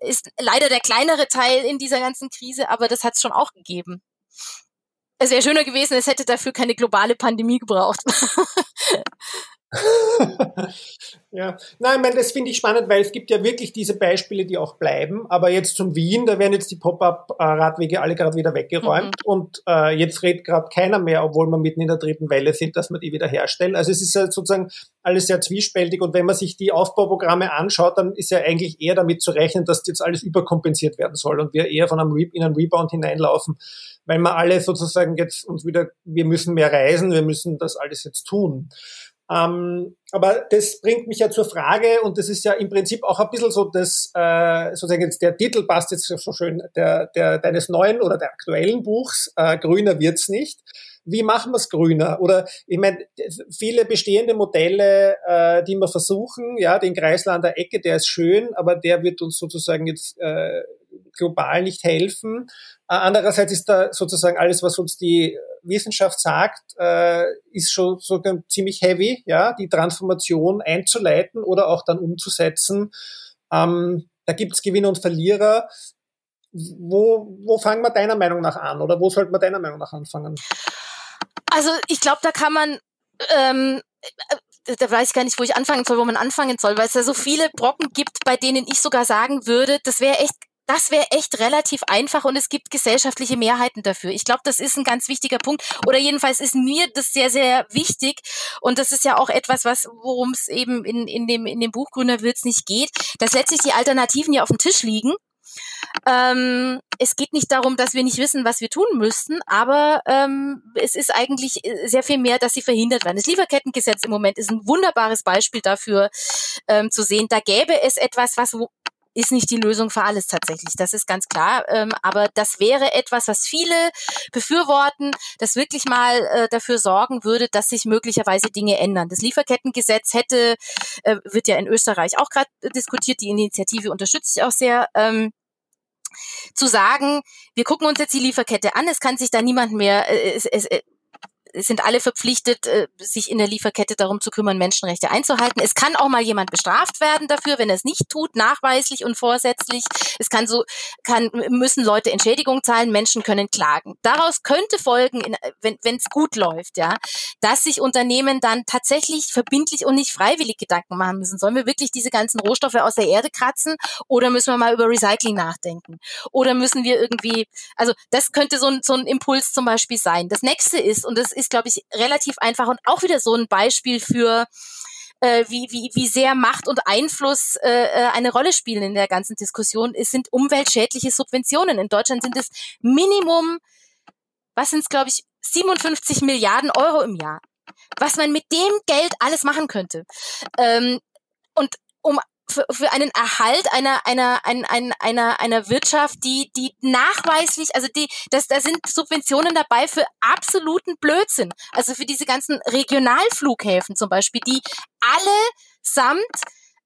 ist leider der kleinere Teil in dieser ganzen Krise, aber das hat es schon auch gegeben. Es wäre schöner gewesen, es hätte dafür keine globale Pandemie gebraucht. ja, nein, ich meine, das finde ich spannend, weil es gibt ja wirklich diese Beispiele, die auch bleiben. Aber jetzt zum Wien, da werden jetzt die Pop-up-Radwege alle gerade wieder weggeräumt mhm. und äh, jetzt redet gerade keiner mehr, obwohl wir mitten in der dritten Welle sind, dass wir die wieder herstellen. Also es ist ja sozusagen alles sehr zwiespältig und wenn man sich die Aufbauprogramme anschaut, dann ist ja eigentlich eher damit zu rechnen, dass jetzt alles überkompensiert werden soll und wir eher von einem Re in einen Rebound hineinlaufen, weil wir alle sozusagen jetzt uns wieder, wir müssen mehr reisen, wir müssen das alles jetzt tun. Ähm, aber das bringt mich ja zur Frage, und das ist ja im Prinzip auch ein bisschen so das, äh, sozusagen jetzt der Titel passt jetzt so schön, der, der, deines neuen oder der aktuellen Buchs, äh, Grüner wird's nicht. Wie machen wir es grüner? Oder ich meine, viele bestehende Modelle, äh, die wir versuchen, ja, den Kreisler an der Ecke, der ist schön, aber der wird uns sozusagen jetzt äh, global nicht helfen. Äh, andererseits ist da sozusagen alles, was uns die Wissenschaft sagt, äh, ist schon sogar ziemlich heavy, ja, die Transformation einzuleiten oder auch dann umzusetzen. Ähm, da gibt es Gewinner und Verlierer. Wo, wo fangen wir deiner Meinung nach an oder wo sollte man deiner Meinung nach anfangen? Also ich glaube, da kann man ähm, äh, da weiß ich gar nicht, wo ich anfangen soll, wo man anfangen soll, weil es da so viele Brocken gibt, bei denen ich sogar sagen würde, das wäre echt das wäre echt relativ einfach und es gibt gesellschaftliche Mehrheiten dafür. Ich glaube, das ist ein ganz wichtiger Punkt. Oder jedenfalls ist mir das sehr, sehr wichtig. Und das ist ja auch etwas, was, worum es eben in, in, dem, in dem Buch Grüner Wird's nicht geht, dass letztlich die Alternativen ja auf dem Tisch liegen. Ähm, es geht nicht darum, dass wir nicht wissen, was wir tun müssten, aber ähm, es ist eigentlich sehr viel mehr, dass sie verhindert werden. Das Lieferkettengesetz im Moment ist ein wunderbares Beispiel dafür ähm, zu sehen. Da gäbe es etwas, was ist nicht die Lösung für alles tatsächlich. Das ist ganz klar. Ähm, aber das wäre etwas, was viele befürworten, das wirklich mal äh, dafür sorgen würde, dass sich möglicherweise Dinge ändern. Das Lieferkettengesetz hätte, äh, wird ja in Österreich auch gerade diskutiert. Die Initiative unterstütze ich auch sehr. Ähm, zu sagen, wir gucken uns jetzt die Lieferkette an, es kann sich da niemand mehr, äh, es, es, äh, sind alle verpflichtet, äh, sich in der Lieferkette darum zu kümmern, Menschenrechte einzuhalten. Es kann auch mal jemand bestraft werden dafür, wenn er es nicht tut, nachweislich und vorsätzlich. Es kann so, kann, müssen Leute Entschädigung zahlen, Menschen können klagen. Daraus könnte folgen, wenn es gut läuft, ja, dass sich Unternehmen dann tatsächlich verbindlich und nicht freiwillig Gedanken machen müssen. Sollen wir wirklich diese ganzen Rohstoffe aus der Erde kratzen oder müssen wir mal über Recycling nachdenken? Oder müssen wir irgendwie, also das könnte so ein, so ein Impuls zum Beispiel sein. Das nächste ist, und das ist ist, glaube ich, relativ einfach und auch wieder so ein Beispiel für äh, wie, wie, wie sehr Macht und Einfluss äh, äh, eine Rolle spielen in der ganzen Diskussion. Es sind umweltschädliche Subventionen. In Deutschland sind es Minimum, was sind es, glaube ich, 57 Milliarden Euro im Jahr. Was man mit dem Geld alles machen könnte. Ähm, und um für, für einen Erhalt einer einer einer einer einer, Wirtschaft, die die nachweislich, also die das da sind Subventionen dabei für absoluten Blödsinn. Also für diese ganzen Regionalflughäfen zum Beispiel, die alle samt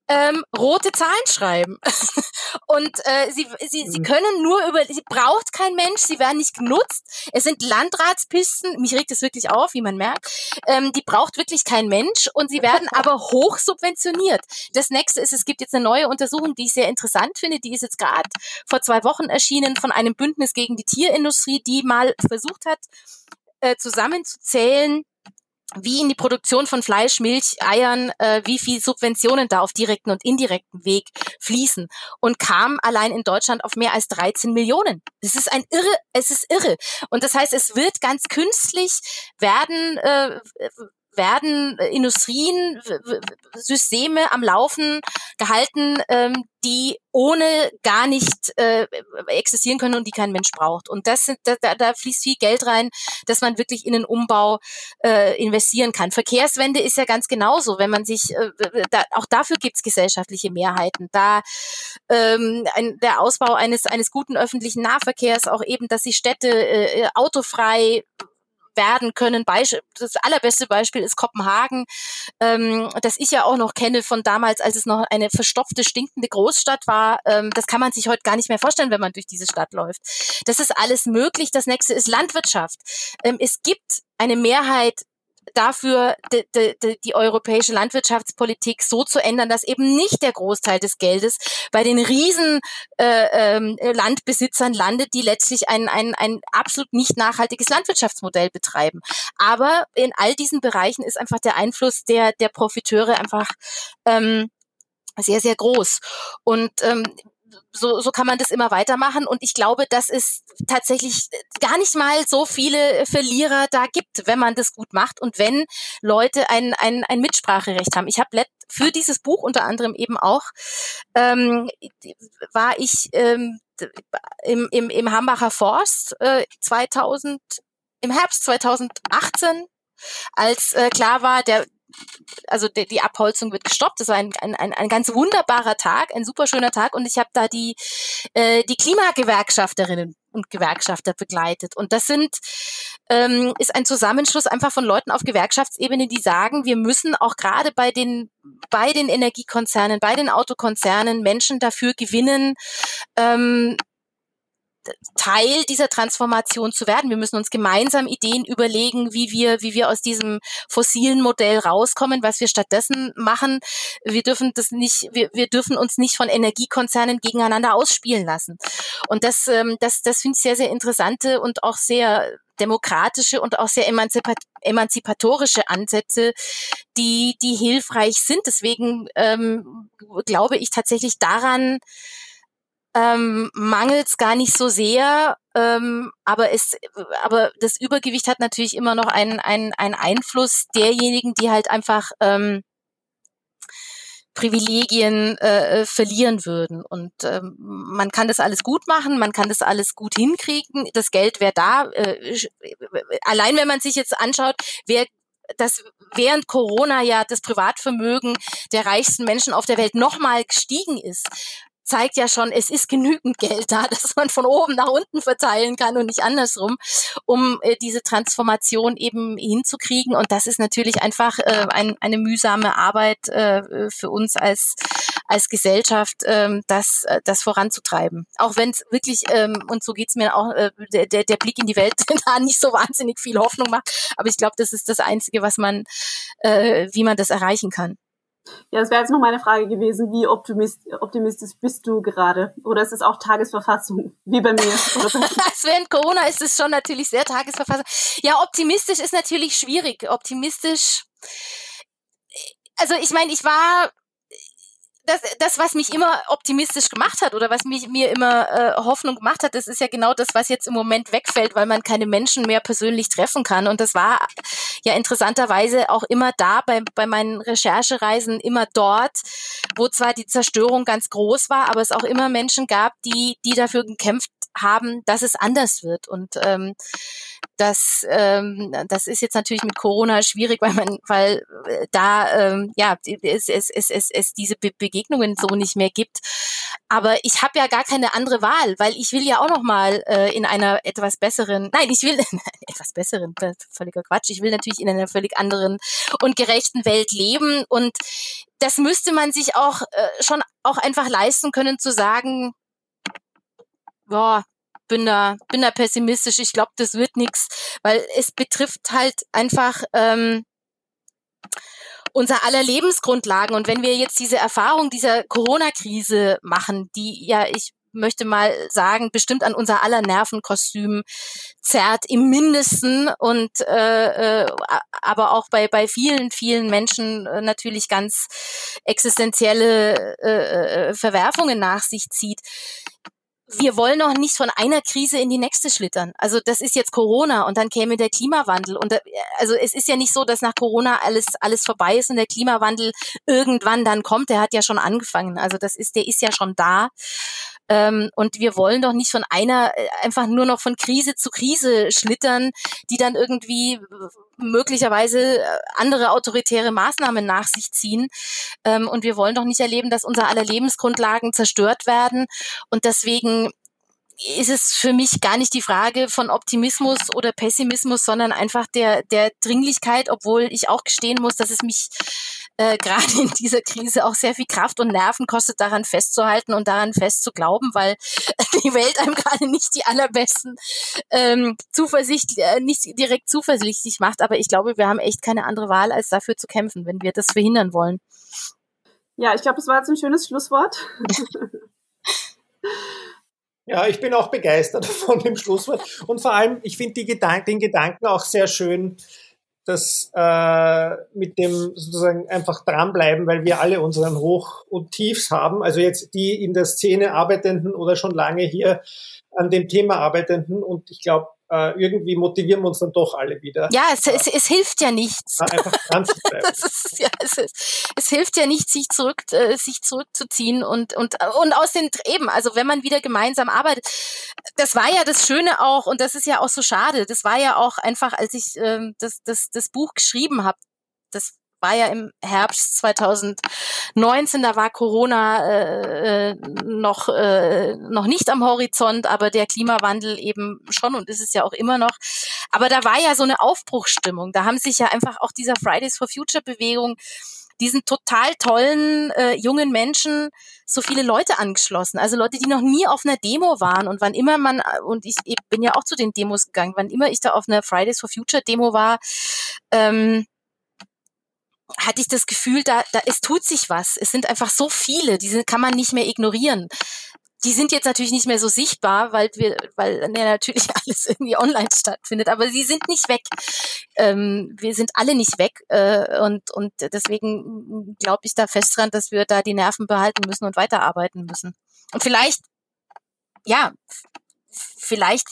ähm, rote Zahlen schreiben. und äh, sie, sie, sie mhm. können nur über, sie braucht kein Mensch, sie werden nicht genutzt. Es sind Landratspisten, mich regt es wirklich auf, wie man merkt. Ähm, die braucht wirklich kein Mensch und sie werden aber hoch subventioniert. Das nächste ist, es gibt jetzt eine neue Untersuchung, die ich sehr interessant finde, die ist jetzt gerade vor zwei Wochen erschienen von einem Bündnis gegen die Tierindustrie, die mal versucht hat, äh, zusammenzuzählen, wie in die Produktion von Fleisch, Milch, Eiern, äh, wie viel Subventionen da auf direkten und indirekten Weg fließen und kam allein in Deutschland auf mehr als 13 Millionen. Das ist ein irre, es ist irre. Und das heißt, es wird ganz künstlich werden äh, werden äh, Industrien, Systeme am Laufen gehalten, ähm, die ohne gar nicht äh, existieren können und die kein Mensch braucht. Und das da, da fließt viel Geld rein, dass man wirklich in den Umbau äh, investieren kann. Verkehrswende ist ja ganz genauso, wenn man sich, auch dafür gibt's gesellschaftliche Mehrheiten. Da ähm, der Ausbau eines, eines guten öffentlichen Nahverkehrs, auch eben, dass die Städte autofrei werden können. Das allerbeste Beispiel ist Kopenhagen, ähm, das ich ja auch noch kenne von damals, als es noch eine verstopfte, stinkende Großstadt war. Ähm, das kann man sich heute gar nicht mehr vorstellen, wenn man durch diese Stadt läuft. Das ist alles möglich. Das nächste ist Landwirtschaft. Ähm, es gibt eine Mehrheit dafür, die, die, die europäische Landwirtschaftspolitik so zu ändern, dass eben nicht der Großteil des Geldes bei den riesen äh, ähm, Landbesitzern landet, die letztlich ein, ein, ein absolut nicht nachhaltiges Landwirtschaftsmodell betreiben. Aber in all diesen Bereichen ist einfach der Einfluss der, der Profiteure einfach ähm, sehr, sehr groß. Und ähm, so, so kann man das immer weitermachen. Und ich glaube, dass es tatsächlich gar nicht mal so viele Verlierer da gibt, wenn man das gut macht und wenn Leute ein, ein, ein Mitspracherecht haben. Ich habe für dieses Buch unter anderem eben auch, ähm, war ich ähm, im, im, im Hambacher Forst äh, 2000, im Herbst 2018 als äh, klar war, der, also die, die Abholzung wird gestoppt. Das war ein, ein, ein, ein ganz wunderbarer Tag, ein super schöner Tag und ich habe da die, äh, die Klimagewerkschafterinnen und Gewerkschafter begleitet. Und das sind ähm, ist ein Zusammenschluss einfach von Leuten auf Gewerkschaftsebene, die sagen, wir müssen auch gerade bei den bei den Energiekonzernen, bei den Autokonzernen Menschen dafür gewinnen, ähm, Teil dieser Transformation zu werden. Wir müssen uns gemeinsam Ideen überlegen, wie wir, wie wir aus diesem fossilen Modell rauskommen, was wir stattdessen machen. Wir dürfen das nicht, wir, wir dürfen uns nicht von Energiekonzernen gegeneinander ausspielen lassen. Und das, ähm, das, das finde ich sehr, sehr interessante und auch sehr demokratische und auch sehr emanzipat emanzipatorische Ansätze, die, die hilfreich sind. Deswegen ähm, glaube ich tatsächlich daran, ähm, mangelt gar nicht so sehr, ähm, aber es, aber das Übergewicht hat natürlich immer noch einen, einen, einen Einfluss derjenigen, die halt einfach ähm, Privilegien äh, äh, verlieren würden. Und ähm, man kann das alles gut machen, man kann das alles gut hinkriegen. Das Geld wäre da. Äh, allein wenn man sich jetzt anschaut, wer dass während Corona ja das Privatvermögen der reichsten Menschen auf der Welt nochmal gestiegen ist, zeigt ja schon, es ist genügend Geld da, dass man von oben nach unten verteilen kann und nicht andersrum, um äh, diese Transformation eben hinzukriegen. Und das ist natürlich einfach äh, ein, eine mühsame Arbeit äh, für uns als als Gesellschaft, ähm, das, äh, das voranzutreiben. Auch wenn es wirklich, ähm, und so geht's mir auch, äh, der, der, der Blick in die Welt da nicht so wahnsinnig viel Hoffnung macht. Aber ich glaube, das ist das Einzige, was man, äh, wie man das erreichen kann. Ja, das wäre jetzt noch meine Frage gewesen, wie optimist, optimistisch bist du gerade? Oder ist es auch Tagesverfassung, wie bei mir? Während Corona ist es schon natürlich sehr Tagesverfassung. Ja, optimistisch ist natürlich schwierig. Optimistisch, also ich meine, ich war das, das, was mich immer optimistisch gemacht hat oder was mich mir immer äh, Hoffnung gemacht hat, das ist ja genau das, was jetzt im Moment wegfällt, weil man keine Menschen mehr persönlich treffen kann. Und das war ja interessanterweise auch immer da bei, bei meinen Recherchereisen, immer dort, wo zwar die Zerstörung ganz groß war, aber es auch immer Menschen gab, die, die dafür gekämpft haben, dass es anders wird. Und ähm, das, ähm, das ist jetzt natürlich mit Corona schwierig, weil man, weil äh, da ähm, ja es, es, es, es, es diese Be Begegnungen so nicht mehr gibt. Aber ich habe ja gar keine andere Wahl, weil ich will ja auch noch mal äh, in einer etwas besseren, nein, ich will etwas besseren, völliger Quatsch. Ich will natürlich in einer völlig anderen und gerechten Welt leben und das müsste man sich auch äh, schon auch einfach leisten können zu sagen, boah, bin da, bin da pessimistisch. Ich glaube, das wird nichts, weil es betrifft halt einfach ähm, unser aller Lebensgrundlagen. Und wenn wir jetzt diese Erfahrung dieser Corona-Krise machen, die ja, ich möchte mal sagen, bestimmt an unser aller Nervenkostüm zerrt im Mindesten und äh, äh, aber auch bei bei vielen vielen Menschen äh, natürlich ganz existenzielle äh, äh Verwerfungen nach sich zieht wir wollen noch nicht von einer Krise in die nächste schlittern. Also das ist jetzt Corona und dann käme der Klimawandel. Und da, also es ist ja nicht so, dass nach Corona alles, alles vorbei ist und der Klimawandel irgendwann dann kommt. Der hat ja schon angefangen. Also das ist, der ist ja schon da. Ähm, und wir wollen doch nicht von einer äh, einfach nur noch von Krise zu Krise schlittern, die dann irgendwie möglicherweise äh, andere autoritäre Maßnahmen nach sich ziehen. Ähm, und wir wollen doch nicht erleben, dass unser aller Lebensgrundlagen zerstört werden. Und deswegen ist es für mich gar nicht die Frage von Optimismus oder Pessimismus, sondern einfach der, der Dringlichkeit, obwohl ich auch gestehen muss, dass es mich äh, gerade in dieser Krise auch sehr viel Kraft und Nerven kostet, daran festzuhalten und daran fest zu glauben, weil die Welt einem gerade nicht die allerbesten ähm, Zuversicht, äh, nicht direkt zuversichtlich macht. Aber ich glaube, wir haben echt keine andere Wahl, als dafür zu kämpfen, wenn wir das verhindern wollen. Ja, ich glaube, das war jetzt ein schönes Schlusswort. Ja, ich bin auch begeistert von dem Schlusswort. Und vor allem, ich finde Gedank den Gedanken auch sehr schön, dass äh, mit dem sozusagen einfach dranbleiben, weil wir alle unseren Hoch und Tiefs haben. Also jetzt die in der Szene arbeitenden oder schon lange hier an dem Thema arbeitenden. Und ich glaube, äh, irgendwie motivieren wir uns dann doch alle wieder. Ja, es, es, es hilft ja nichts. Einfach dran zu bleiben. ist, ja, es, ist, es hilft ja nicht, sich zurück, äh, sich zurückzuziehen und, und, und aus den eben, also wenn man wieder gemeinsam arbeitet, das war ja das Schöne auch, und das ist ja auch so schade, das war ja auch einfach, als ich ähm, das, das, das Buch geschrieben habe, das war ja im Herbst 2019, da war Corona äh, äh, noch, äh, noch nicht am Horizont, aber der Klimawandel eben schon und ist es ja auch immer noch. Aber da war ja so eine Aufbruchstimmung. Da haben sich ja einfach auch dieser Fridays for Future Bewegung diesen total tollen äh, jungen Menschen so viele Leute angeschlossen. Also Leute, die noch nie auf einer Demo waren und wann immer man, und ich, ich bin ja auch zu den Demos gegangen, wann immer ich da auf einer Fridays for Future Demo war, ähm, hatte ich das Gefühl, da, da es tut sich was. Es sind einfach so viele, die sind, kann man nicht mehr ignorieren die sind jetzt natürlich nicht mehr so sichtbar, weil wir, weil ja, natürlich alles irgendwie online stattfindet, aber sie sind nicht weg. Ähm, wir sind alle nicht weg äh, und, und deswegen glaube ich da fest dran, dass wir da die Nerven behalten müssen und weiterarbeiten müssen. Und vielleicht, ja, vielleicht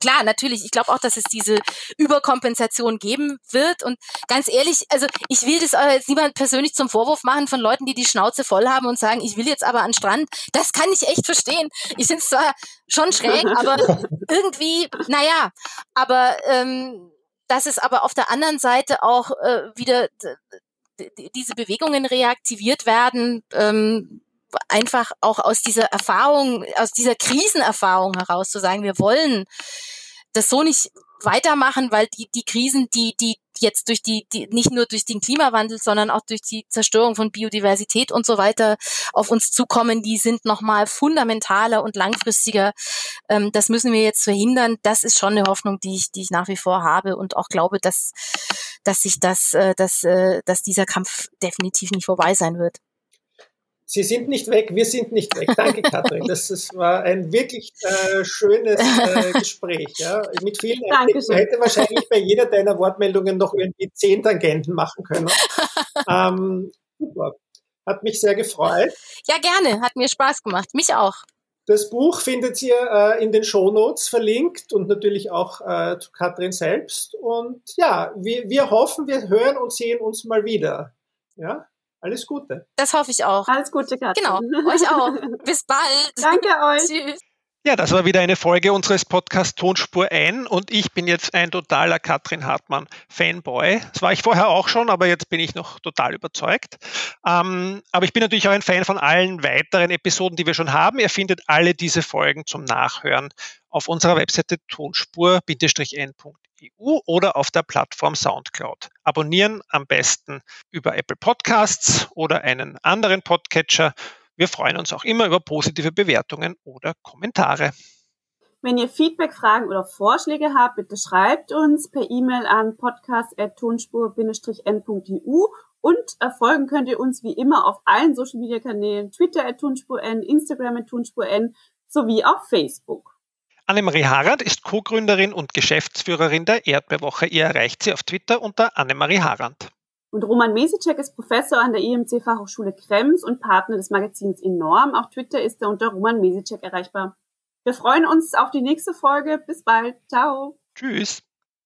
klar, natürlich, ich glaube auch, dass es diese Überkompensation geben wird. Und ganz ehrlich, also ich will das jetzt niemand persönlich zum Vorwurf machen von Leuten, die die Schnauze voll haben und sagen, ich will jetzt aber an Strand. Das kann ich echt verstehen. Ich finde es zwar schon schräg, aber irgendwie, naja, aber ähm, dass es aber auf der anderen Seite auch äh, wieder diese Bewegungen reaktiviert werden, ähm, einfach auch aus dieser Erfahrung, aus dieser Krisenerfahrung heraus zu sagen, wir wollen das so nicht weitermachen, weil die, die Krisen, die, die jetzt durch die, die, nicht nur durch den Klimawandel, sondern auch durch die Zerstörung von Biodiversität und so weiter auf uns zukommen, die sind nochmal fundamentaler und langfristiger. Ähm, das müssen wir jetzt verhindern. Das ist schon eine Hoffnung, die ich, die ich nach wie vor habe und auch glaube, dass, dass sich das, äh, dass, äh, dass dieser Kampf definitiv nicht vorbei sein wird. Sie sind nicht weg, wir sind nicht weg. Danke, Katrin. Das, das war ein wirklich äh, schönes äh, Gespräch. Ja? Mit vielen Einblicken. Man hätte wahrscheinlich bei jeder deiner Wortmeldungen noch irgendwie zehn Tangenten machen können. Ähm, super. Hat mich sehr gefreut. Ja, gerne. Hat mir Spaß gemacht. Mich auch. Das Buch findet ihr äh, in den Shownotes verlinkt und natürlich auch äh, zu Katrin selbst. Und ja, wir, wir hoffen, wir hören und sehen uns mal wieder. Ja? Alles Gute. Das hoffe ich auch. Alles Gute, Katrin. Genau, euch auch. Bis bald. Danke euch. Tschüss. Ja, das war wieder eine Folge unseres Podcasts Tonspur ein und ich bin jetzt ein totaler Katrin Hartmann Fanboy. Das war ich vorher auch schon, aber jetzt bin ich noch total überzeugt. Ähm, aber ich bin natürlich auch ein Fan von allen weiteren Episoden, die wir schon haben. Ihr findet alle diese Folgen zum Nachhören auf unserer Webseite tonspur-n.eu oder auf der Plattform Soundcloud. Abonnieren am besten über Apple Podcasts oder einen anderen Podcatcher wir freuen uns auch immer über positive Bewertungen oder Kommentare. Wenn ihr Feedback, Fragen oder Vorschläge habt, bitte schreibt uns per E-Mail an podcast.tonspur-n.eu und erfolgen könnt ihr uns wie immer auf allen Social Media Kanälen, Twitter at tonspur-n, Instagram at tonspur-n sowie auf Facebook. Annemarie Harand ist Co-Gründerin und Geschäftsführerin der Erdbeerwoche. Ihr erreicht sie auf Twitter unter Annemarie Harand. Und Roman Mesicek ist Professor an der EMC Fachhochschule Krems und Partner des Magazins Enorm. Auf Twitter ist er unter Roman Mesicek erreichbar. Wir freuen uns auf die nächste Folge. Bis bald. Ciao. Tschüss.